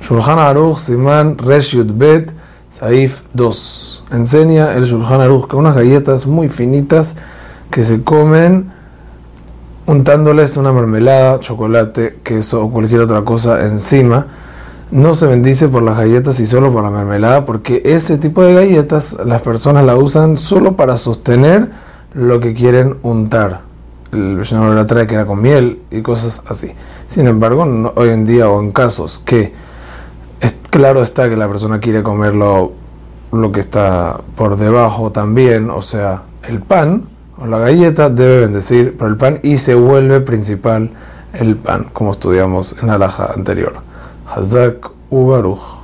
Shulchan Aruch, Siman Resh Bet, Saif 2. Enseña el Shulchan Aruch que unas galletas muy finitas que se comen untándoles una mermelada, chocolate, queso o cualquier otra cosa encima. No se bendice por las galletas y solo por la mermelada, porque ese tipo de galletas las personas la usan solo para sostener lo que quieren untar. El Mishnah la trae que era con miel y cosas así. Sin embargo, hoy en día o en casos que claro está que la persona quiere comerlo lo que está por debajo también, o sea, el pan o la galleta debe bendecir por el pan y se vuelve principal el pan, como estudiamos en la laja anterior. Hazak Ubaruch.